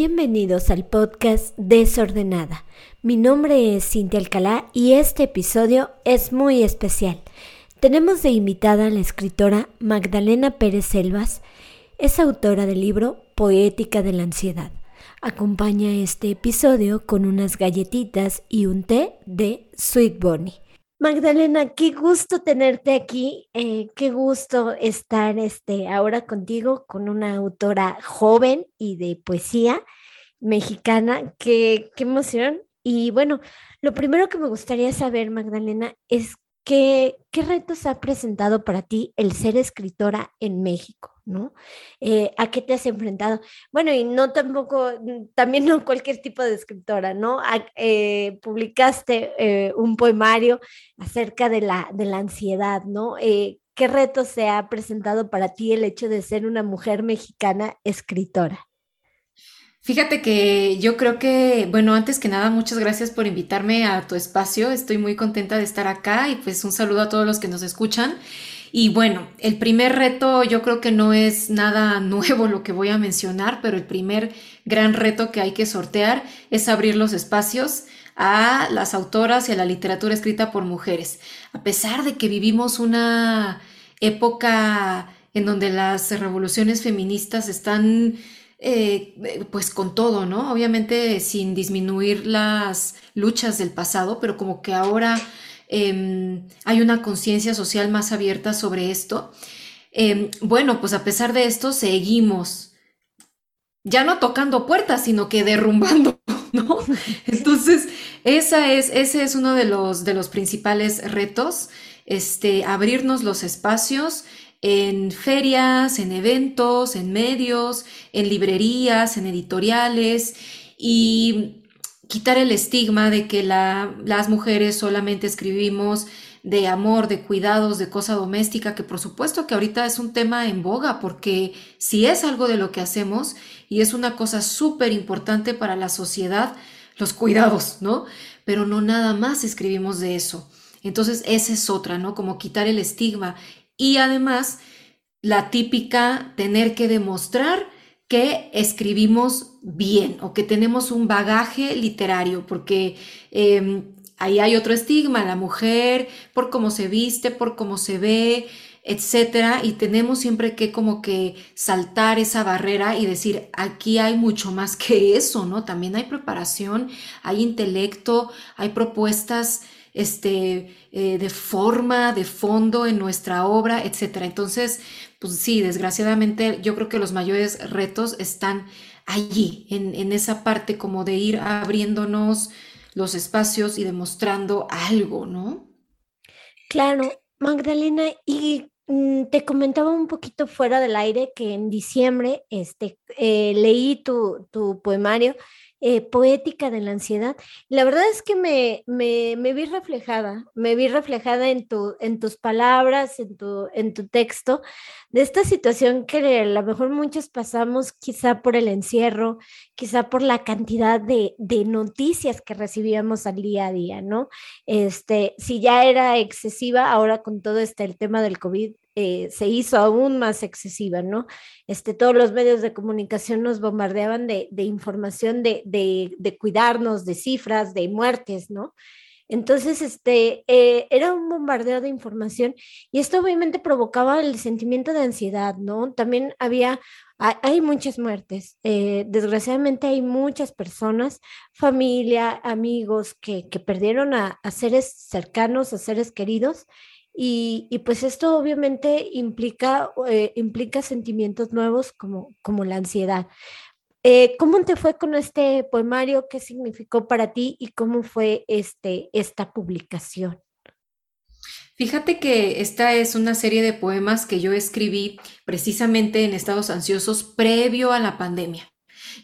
Bienvenidos al podcast Desordenada. Mi nombre es Cintia Alcalá y este episodio es muy especial. Tenemos de invitada a la escritora Magdalena Pérez Selvas. Es autora del libro Poética de la Ansiedad. Acompaña este episodio con unas galletitas y un té de Sweet Bonnie. Magdalena, qué gusto tenerte aquí, eh, qué gusto estar este, ahora contigo con una autora joven y de poesía mexicana, qué, qué emoción. Y bueno, lo primero que me gustaría saber, Magdalena, es ¿Qué, retos ha presentado para ti el ser escritora en México? ¿no? Eh, ¿A qué te has enfrentado? Bueno, y no tampoco, mm, también no cualquier tipo de escritora, ¿no? Eh, publicaste eh, un poemario acerca de la, de la ansiedad, ¿no? ¿Qué retos se ha presentado para ti el hecho de ser una mujer mexicana escritora? Fíjate que yo creo que, bueno, antes que nada, muchas gracias por invitarme a tu espacio. Estoy muy contenta de estar acá y pues un saludo a todos los que nos escuchan. Y bueno, el primer reto yo creo que no es nada nuevo lo que voy a mencionar, pero el primer gran reto que hay que sortear es abrir los espacios a las autoras y a la literatura escrita por mujeres. A pesar de que vivimos una época en donde las revoluciones feministas están eh, pues con todo, ¿no? Obviamente sin disminuir las luchas del pasado, pero como que ahora em, hay una conciencia social más abierta sobre esto. Em, bueno, pues a pesar de esto, seguimos ya no tocando puertas, sino que derrumbando, ¿no? Entonces, esa es, ese es uno de los, de los principales retos, este, abrirnos los espacios, en ferias, en eventos, en medios, en librerías, en editoriales y quitar el estigma de que las mujeres solamente escribimos de amor, de cuidados, de cosa doméstica, que por supuesto que ahorita es un tema en boga, porque si es algo de lo que hacemos y es una cosa súper importante para la sociedad, los cuidados, ¿no? Pero no nada más escribimos de eso. Entonces, esa es otra, ¿no? Como quitar el estigma y además la típica tener que demostrar que escribimos bien o que tenemos un bagaje literario, porque em, ahí hay otro estigma, la mujer, por cómo se viste, por cómo se ve, etcétera, y tenemos siempre que como que saltar esa barrera y decir, aquí hay mucho más que eso, ¿no? También hay preparación, hay intelecto, hay propuestas este, eh, de forma, de fondo en nuestra obra, etc. Entonces, pues sí, desgraciadamente yo creo que los mayores retos están allí, en, en esa parte como de ir abriéndonos los espacios y demostrando algo, ¿no? Claro, Magdalena, y mm, te comentaba un poquito fuera del aire que en diciembre este, eh, leí tu, tu poemario eh, poética de la ansiedad. La verdad es que me, me, me, vi reflejada, me vi reflejada en, tu, en tus palabras, en tu, en tu texto, de esta situación que a lo mejor muchos pasamos quizá por el encierro, quizá por la cantidad de, de noticias que recibíamos al día a día, ¿no? Este, si ya era excesiva, ahora con todo este el tema del COVID, eh, se hizo aún más excesiva, ¿no? Este, todos los medios de comunicación nos bombardeaban de, información de, de, cuidarnos, de cifras, de muertes, ¿no? Entonces, este, eh, era un bombardeo de información y esto obviamente provocaba el sentimiento de ansiedad, ¿no? También había, hay, muchas muertes, eh, desgraciadamente hay muchas personas, familia, amigos que, que perdieron a, a seres cercanos, a seres queridos y, pues esto obviamente implica, eh, implica sentimientos nuevos como, como la ansiedad. Eh, ¿Cómo te fue con este poemario? ¿Qué significó para ti y cómo fue este, esta publicación? Fíjate que esta es una serie de poemas que yo escribí precisamente en estados ansiosos previo a la pandemia.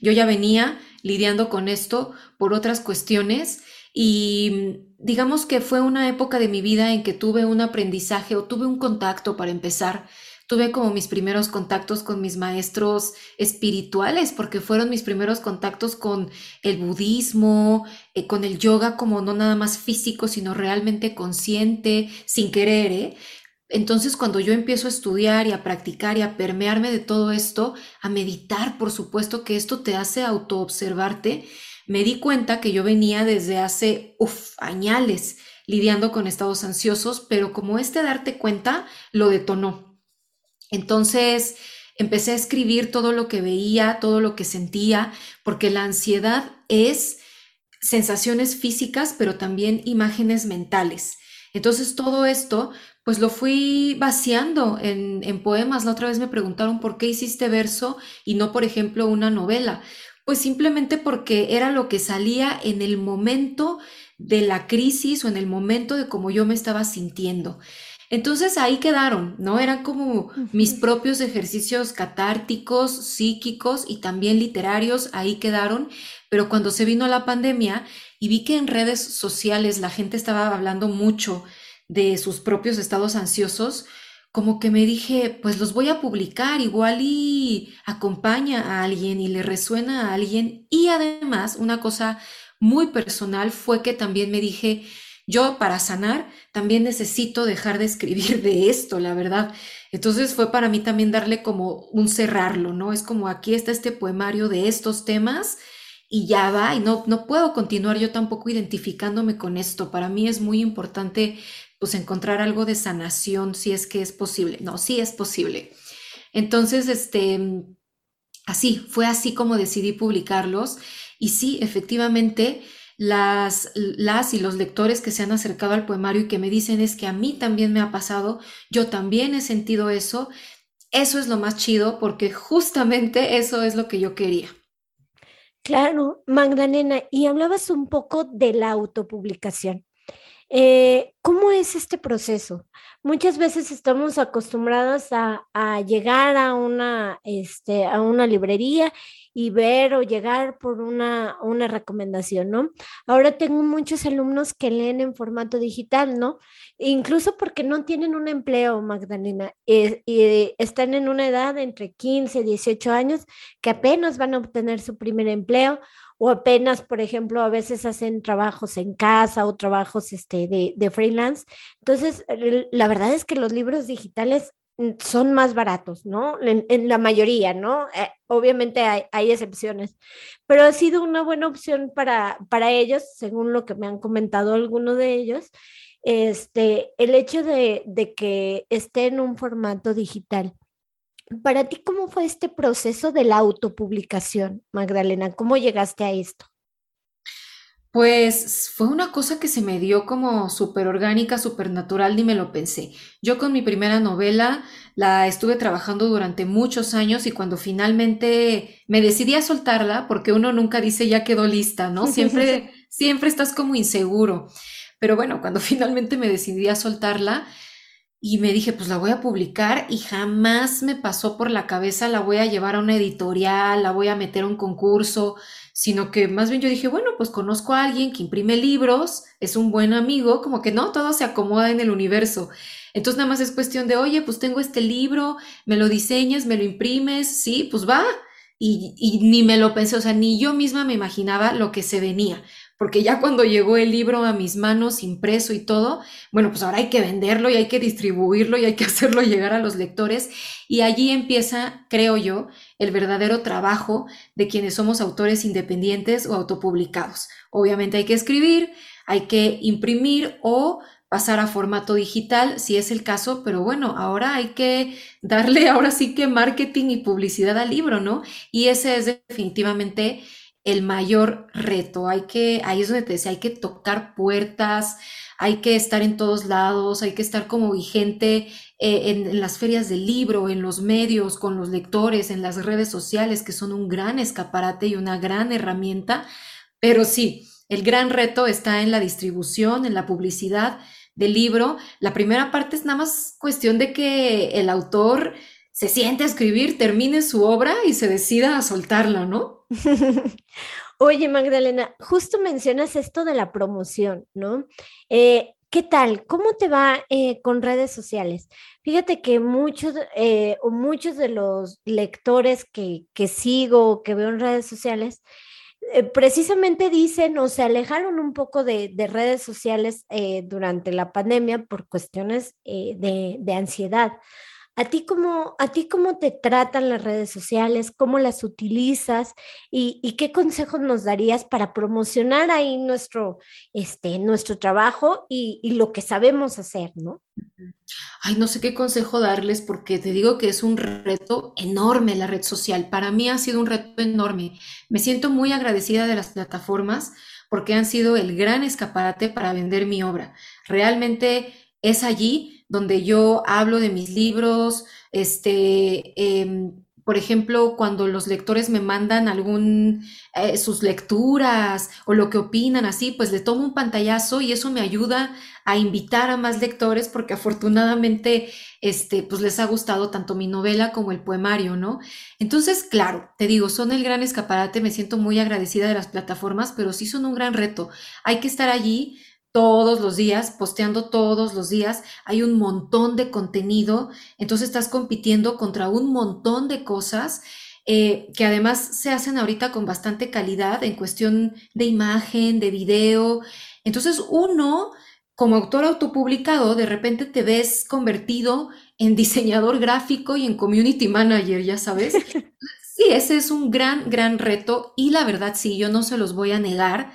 Yo ya venía lidiando con esto por otras cuestiones y digamos que fue una época de mi vida en que tuve un aprendizaje o tuve un contacto para empezar. Tuve como mis primeros contactos con mis maestros espirituales, porque fueron mis primeros contactos con el budismo, eh, con el yoga como no nada más físico, sino realmente consciente, sin querer, ¿eh? Entonces, cuando yo empiezo a estudiar y a practicar y a permearme de todo esto, a meditar, por supuesto que esto te hace autoobservarte, me di cuenta que yo venía desde hace, uff, añales lidiando con estados ansiosos, pero como este darte cuenta lo detonó. Entonces, empecé a escribir todo lo que veía, todo lo que sentía, porque la ansiedad es sensaciones físicas, pero también imágenes mentales. Entonces todo esto, pues lo fui vaciando en, en, poemas. La otra vez me preguntaron por qué hiciste verso y no, por ejemplo, una novela. Pues simplemente porque era lo que salía en el momento de la crisis o en el momento de cómo yo me estaba sintiendo. Entonces ahí quedaron, ¿no? Eran como mis propios ejercicios catárticos, psíquicos y también literarios, ahí quedaron, pero cuando se vino la pandemia y vi que en redes sociales la gente estaba hablando mucho de sus propios estados ansiosos, como que me dije, pues los voy a publicar igual y acompaña a alguien y le resuena a alguien. Y además, una cosa muy personal fue que también me dije, yo para sanar también necesito dejar de escribir de esto, la verdad. Entonces fue para mí también darle como un cerrarlo, ¿no? Es como aquí está este poemario de estos temas y ya va, y no, no puedo continuar yo tampoco identificándome con esto. Para mí es muy importante pues encontrar algo de sanación si es que es posible. No, sí es posible. Entonces, este, así, fue así como decidí publicarlos. Y sí, efectivamente, las, las y los lectores que se han acercado al poemario y que me dicen es que a mí también me ha pasado, yo también he sentido eso. Eso es lo más chido porque justamente eso es lo que yo quería. Claro, Magdalena, y hablabas un poco de la autopublicación. Eh, ¿Cómo es este proceso? Muchas veces estamos acostumbrados a, a llegar a una, este, a una librería y ver o llegar por una, una recomendación, ¿no? Ahora tengo muchos alumnos que leen en formato digital, ¿no? Incluso porque no tienen un empleo, Magdalena, eh, y están en una edad entre 15 y 18 años que apenas van a obtener su primer empleo o apenas, por ejemplo, a veces hacen trabajos en casa o trabajos este, de, de freelance. Entonces, la verdad es que los libros digitales son más baratos, ¿no? En, la mayoría, ¿no? Eh, obviamente hay, hay, excepciones, pero ha sido una buena opción para, para ellos, según lo que me han comentado algunos de ellos, este, el hecho de, de que esté en un formato digital. Para ti, ¿cómo fue este proceso de la autopublicación, Magdalena? ¿Cómo llegaste a esto? Pues fue una cosa que se me dio como súper orgánica, súper natural, ni me lo pensé. Yo con mi primera novela la estuve trabajando durante muchos años y cuando finalmente me decidí a soltarla, porque uno nunca dice ya quedó lista, ¿no? Siempre, siempre estás como inseguro. Pero bueno, cuando finalmente me decidí a soltarla y me dije, pues la voy a publicar y jamás me pasó por la cabeza, la voy a llevar a una editorial, la voy a meter a un concurso sino que más bien yo dije, bueno, pues conozco a alguien que imprime libros, es un buen amigo, como que no, todo se acomoda en el universo. Entonces nada más es cuestión de, oye, pues tengo este libro, me lo diseñas, me lo imprimes, sí, pues va. Y, y ni me lo pensé, o sea, ni yo misma me imaginaba lo que se venía porque ya cuando llegó el libro a mis manos, impreso y todo, bueno, pues ahora hay que venderlo y hay que distribuirlo y hay que hacerlo llegar a los lectores. Y allí empieza, creo yo, el verdadero trabajo de quienes somos autores independientes o autopublicados. Obviamente hay que escribir, hay que imprimir o pasar a formato digital, si es el caso, pero bueno, ahora hay que darle ahora sí que marketing y publicidad al libro, ¿no? Y ese es definitivamente el mayor reto. Hay que, ahí es donde te decía, hay que tocar puertas, hay que estar en todos lados, hay que estar como vigente eh, en, las ferias del libro, en los medios, con los lectores, en las redes sociales, que son un gran escaparate y una gran herramienta. Pero sí, el gran reto está en la distribución, en la publicidad del libro. La primera parte es nada más cuestión de que el autor se siente a escribir, termine su obra y se decida a soltarla, ¿no? Oye, Magdalena, justo mencionas esto de la promoción, ¿no? Eh, ¿Qué tal? ¿Cómo te va eh, con redes sociales? Fíjate que muchos, eh, muchos de los lectores que, que sigo, que veo en redes sociales, precisamente dicen o se alejaron un poco de, redes sociales durante la pandemia por cuestiones eh, de, ansiedad. ¿A ti, cómo, ¿A ti cómo te tratan las redes sociales? ¿Cómo las utilizas? ¿Y, qué consejos nos darías para promocionar ahí nuestro, este, nuestro trabajo y, y lo que sabemos hacer, ¿no? Ay, no sé qué consejo darles porque te digo que es un reto enorme la red social. Para mí ha sido un reto enorme. Me siento muy agradecida de las plataformas porque han sido el gran escaparate para vender mi obra. Realmente es allí donde yo hablo de mis libros, este, em, por ejemplo, cuando los lectores me mandan algún, eh, sus lecturas o lo que opinan así, pues le tomo un pantallazo y eso me ayuda a invitar a más lectores porque afortunadamente, este, pues les ha gustado tanto mi novela como el poemario, ¿no? Entonces, claro, te digo, son el gran escaparate, me siento muy agradecida de las plataformas, pero sí son un gran reto. Hay que estar allí todos los días, posteando todos los días, hay un montón de contenido, entonces estás compitiendo contra un montón de cosas eh, que además se hacen ahorita con bastante calidad en cuestión de imagen, de video. Entonces uno, como autor autopublicado, de repente te ves convertido en diseñador gráfico y en community manager, ya sabes. Sí, ese es un gran, gran reto y la verdad sí, yo no se los voy a negar.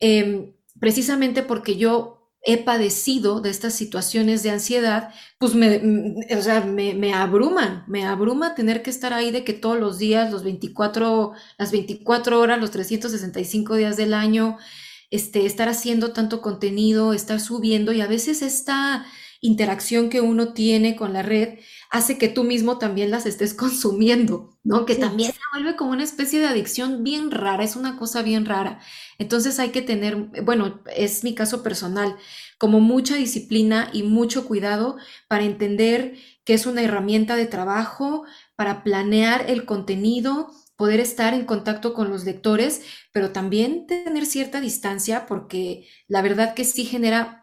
Em, precisamente porque yo he padecido de estas situaciones de ansiedad, pues me, mm, o sea, me, abruman, me abruma tener que estar ahí de que todos los días, los 24, las 24 horas, los 365 días del año, este, estar haciendo tanto contenido, estar subiendo y a veces esta interacción que uno tiene con la red hace que tú mismo también las estés consumiendo, ¿no? Que también se vuelve como una especie de adicción bien rara, es una cosa bien rara. Entonces hay que tener, bueno, es mi caso personal, como mucha disciplina y mucho cuidado para entender que es una herramienta de trabajo, para planear el contenido, poder estar en contacto con los lectores, pero también tener cierta distancia porque la verdad que sí genera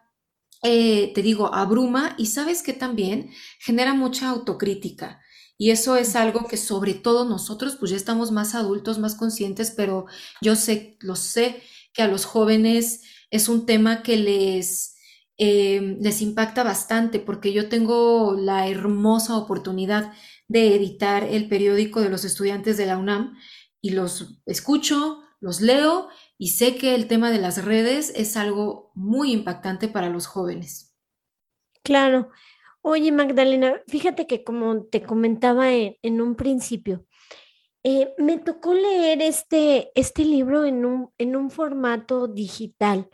eh, te digo, abruma y sabes que también genera mucha autocrítica. Y eso es algo que sobre todo nosotros, pues ya estamos más adultos, más conscientes, pero yo sé, lo sé, que a los jóvenes es un tema que les, em, les impacta bastante, porque yo tengo la hermosa oportunidad de editar el periódico de los estudiantes de la UNAM y los escucho, los leo y sé que el tema de las redes es algo muy impactante para los jóvenes. Claro. Oye, Magdalena, fíjate que como te comentaba en, un principio, eh, me tocó leer este, este libro en un, en un formato digital.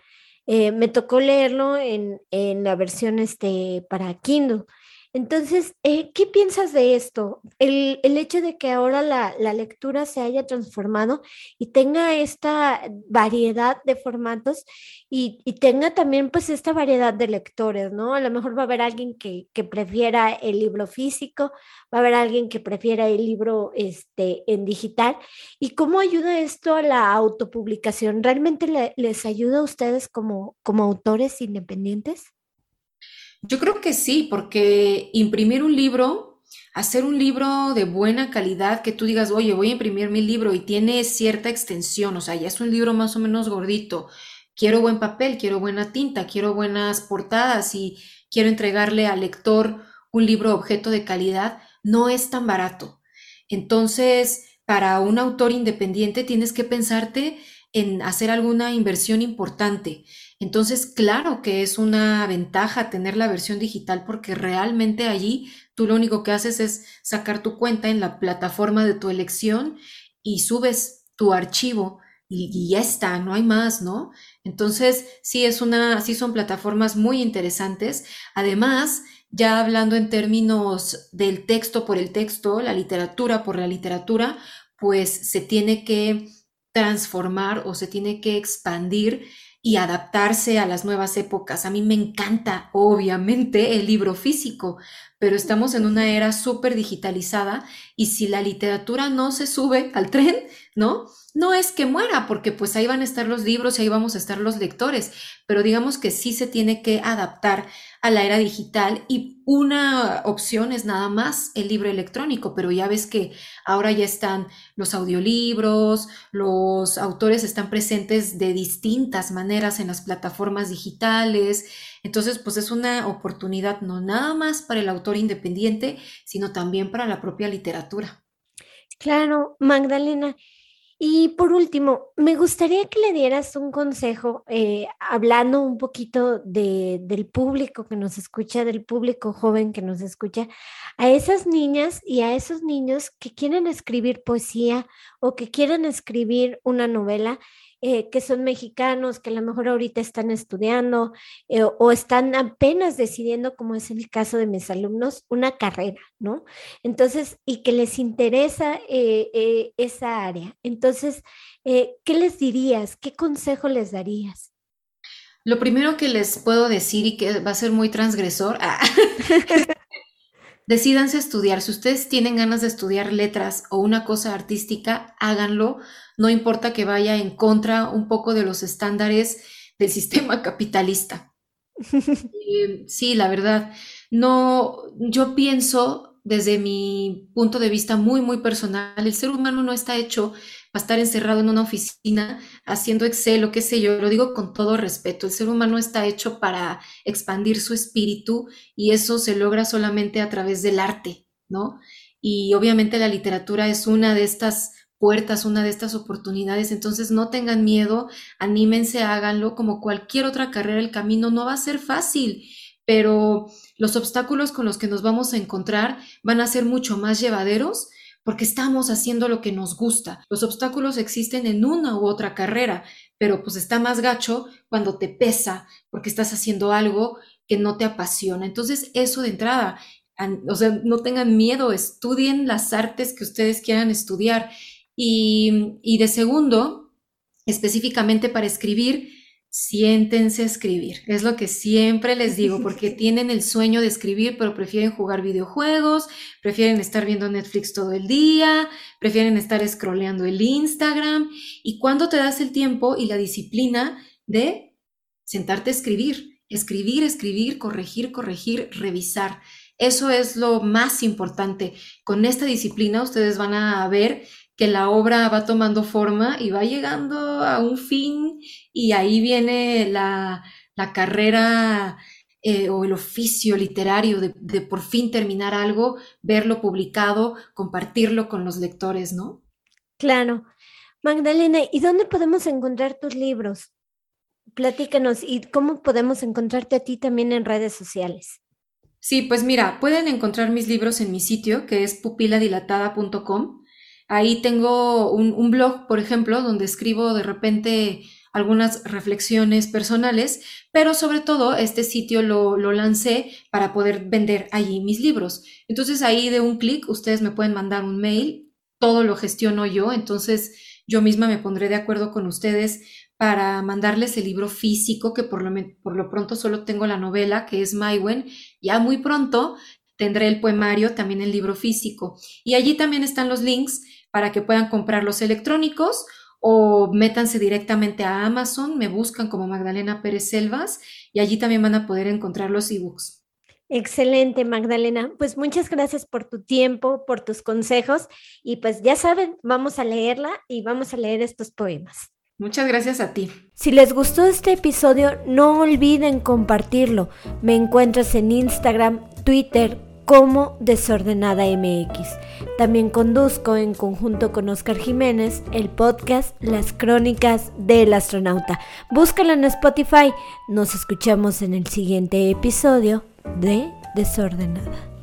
Eh, me tocó leerlo en, en la versión este, para Kindle. Entonces, eh, ¿qué piensas de esto? El, hecho de que ahora la, lectura se haya transformado y tenga esta variedad de formatos y, tenga también pues esta variedad de lectores, ¿no? A lo mejor va a haber alguien que, prefiera el libro físico, va a haber alguien que prefiera el libro este, en digital. ¿Y cómo ayuda esto a la autopublicación? ¿Realmente les ayuda a ustedes como, como autores independientes? Yo creo que sí, porque imprimir un libro, hacer un libro de buena calidad, que tú digas, oye, voy a imprimir mi libro y tiene cierta extensión, o sea, ya es un libro más o menos gordito, quiero buen papel, quiero buena tinta, quiero buenas portadas y quiero entregarle al lector un libro objeto de calidad, no es tan barato. Entonces, para un autor independiente tienes que pensarte en hacer alguna inversión importante. Entonces, claro que es una ventaja tener la versión digital porque realmente allí tú lo único que haces es sacar tu cuenta en la plataforma de tu elección y subes tu archivo y, ya está, no hay más, ¿no? Entonces, sí es una, sí son plataformas muy interesantes. Además, ya hablando en términos del texto por el texto, la literatura por la literatura, pues se tiene que transformar o se tiene que expandir y adaptarse a las nuevas épocas. A mí me encanta, obviamente, el libro físico, pero estamos en una era súper digitalizada y si la literatura no se sube al tren, ¿no? No es que muera, porque pues ahí van a estar los libros y ahí vamos a estar los lectores, pero digamos que sí se tiene que adaptar a la era digital y una opción es nada más el libro electrónico, pero ya ves que ahora ya están los audiolibros, los autores están presentes de distintas maneras en las plataformas digitales, entonces pues es una oportunidad no nada más para el autor independiente, sino también para la propia literatura. Claro, Magdalena. Y por último, me gustaría que le dieras un consejo, eh, hablando un poquito de, del público que nos escucha, del público joven que nos escucha, a esas niñas y a esos niños que quieren escribir poesía o que quieren escribir una novela eh, que son mexicanos, que a lo mejor ahorita están estudiando eh, o están apenas decidiendo, como es el caso de mis alumnos, una carrera, ¿no? Entonces, y que les interesa eh, esa área. Entonces, ¿qué les dirías? ¿Qué consejo les darías? Lo primero que les puedo decir y que va a ser muy transgresor, ah, estudiar. Si ustedes tienen ganas de estudiar letras o una cosa artística, háganlo. No importa que vaya en contra un poco de los estándares del sistema capitalista. Eh, sí, la verdad. No, yo pienso desde mi punto de vista muy, muy personal, el ser humano no está hecho para estar encerrado en una oficina haciendo Excel o qué sé yo, lo digo con todo respeto, el ser humano está hecho para expandir su espíritu y eso se logra solamente a través del arte, ¿no? Y obviamente la literatura es una de estas puertas, una de estas oportunidades, entonces no tengan miedo, anímense, háganlo, como cualquier otra carrera, el camino no va a ser fácil, pero los obstáculos con los que nos vamos a encontrar van a ser mucho más llevaderos porque estamos haciendo lo que nos gusta. Los obstáculos existen en una u otra carrera, pero pues está más gacho cuando te pesa porque estás haciendo algo que no te apasiona. Entonces, eso de entrada, o sea, no tengan miedo, estudien las artes que ustedes quieran estudiar. Y, y de segundo, específicamente para escribir, siéntense a escribir. Es lo que siempre les digo, porque tienen el sueño de escribir, pero prefieren jugar videojuegos, prefieren estar viendo Netflix todo el día, prefieren estar scrolleando el Instagram. ¿Y cuando te das el tiempo y la disciplina de sentarte a escribir? Escribir, escribir, corregir, corregir, revisar. Eso es lo más importante. Con esta disciplina ustedes van a ver que la obra va tomando forma y va llegando a un fin y ahí viene la, carrera eh, o el oficio literario de, de, por fin terminar algo, verlo publicado, compartirlo con los lectores, ¿no? Claro. Magdalena, ¿y dónde podemos encontrar tus libros? Platícanos, ¿y cómo podemos encontrarte a ti también en redes sociales? Sí, pues mira, pueden encontrar mis libros en mi sitio, que es pupiladilatada.com. Ahí tengo un, blog, por ejemplo, donde escribo de repente algunas reflexiones personales, pero sobre todo este sitio lo, lo, lancé para poder vender allí mis libros. Entonces ahí de un clic ustedes me pueden mandar un mail, todo lo gestiono yo, entonces yo misma me pondré de acuerdo con ustedes para mandarles el libro físico, que por lo, por lo pronto solo tengo la novela, que es Mywen. Ya muy pronto tendré el poemario, también el libro físico. Y allí también están los links para que puedan comprar los electrónicos o métanse directamente a Amazon, me buscan como Magdalena Pérez Selvas y allí también van a poder encontrar los ebooks. Excelente, Magdalena. Pues muchas gracias por tu tiempo, por tus consejos y pues ya saben, vamos a leerla y vamos a leer estos poemas. Muchas gracias a ti. Si les gustó este episodio, no olviden compartirlo. Me encuentras en Instagram, Twitter, como Desordenada MX. También conduzco en conjunto con Oscar Jiménez el podcast Las Crónicas del Astronauta. Búscalo en Spotify. Nos escuchamos en el siguiente episodio de Desordenada.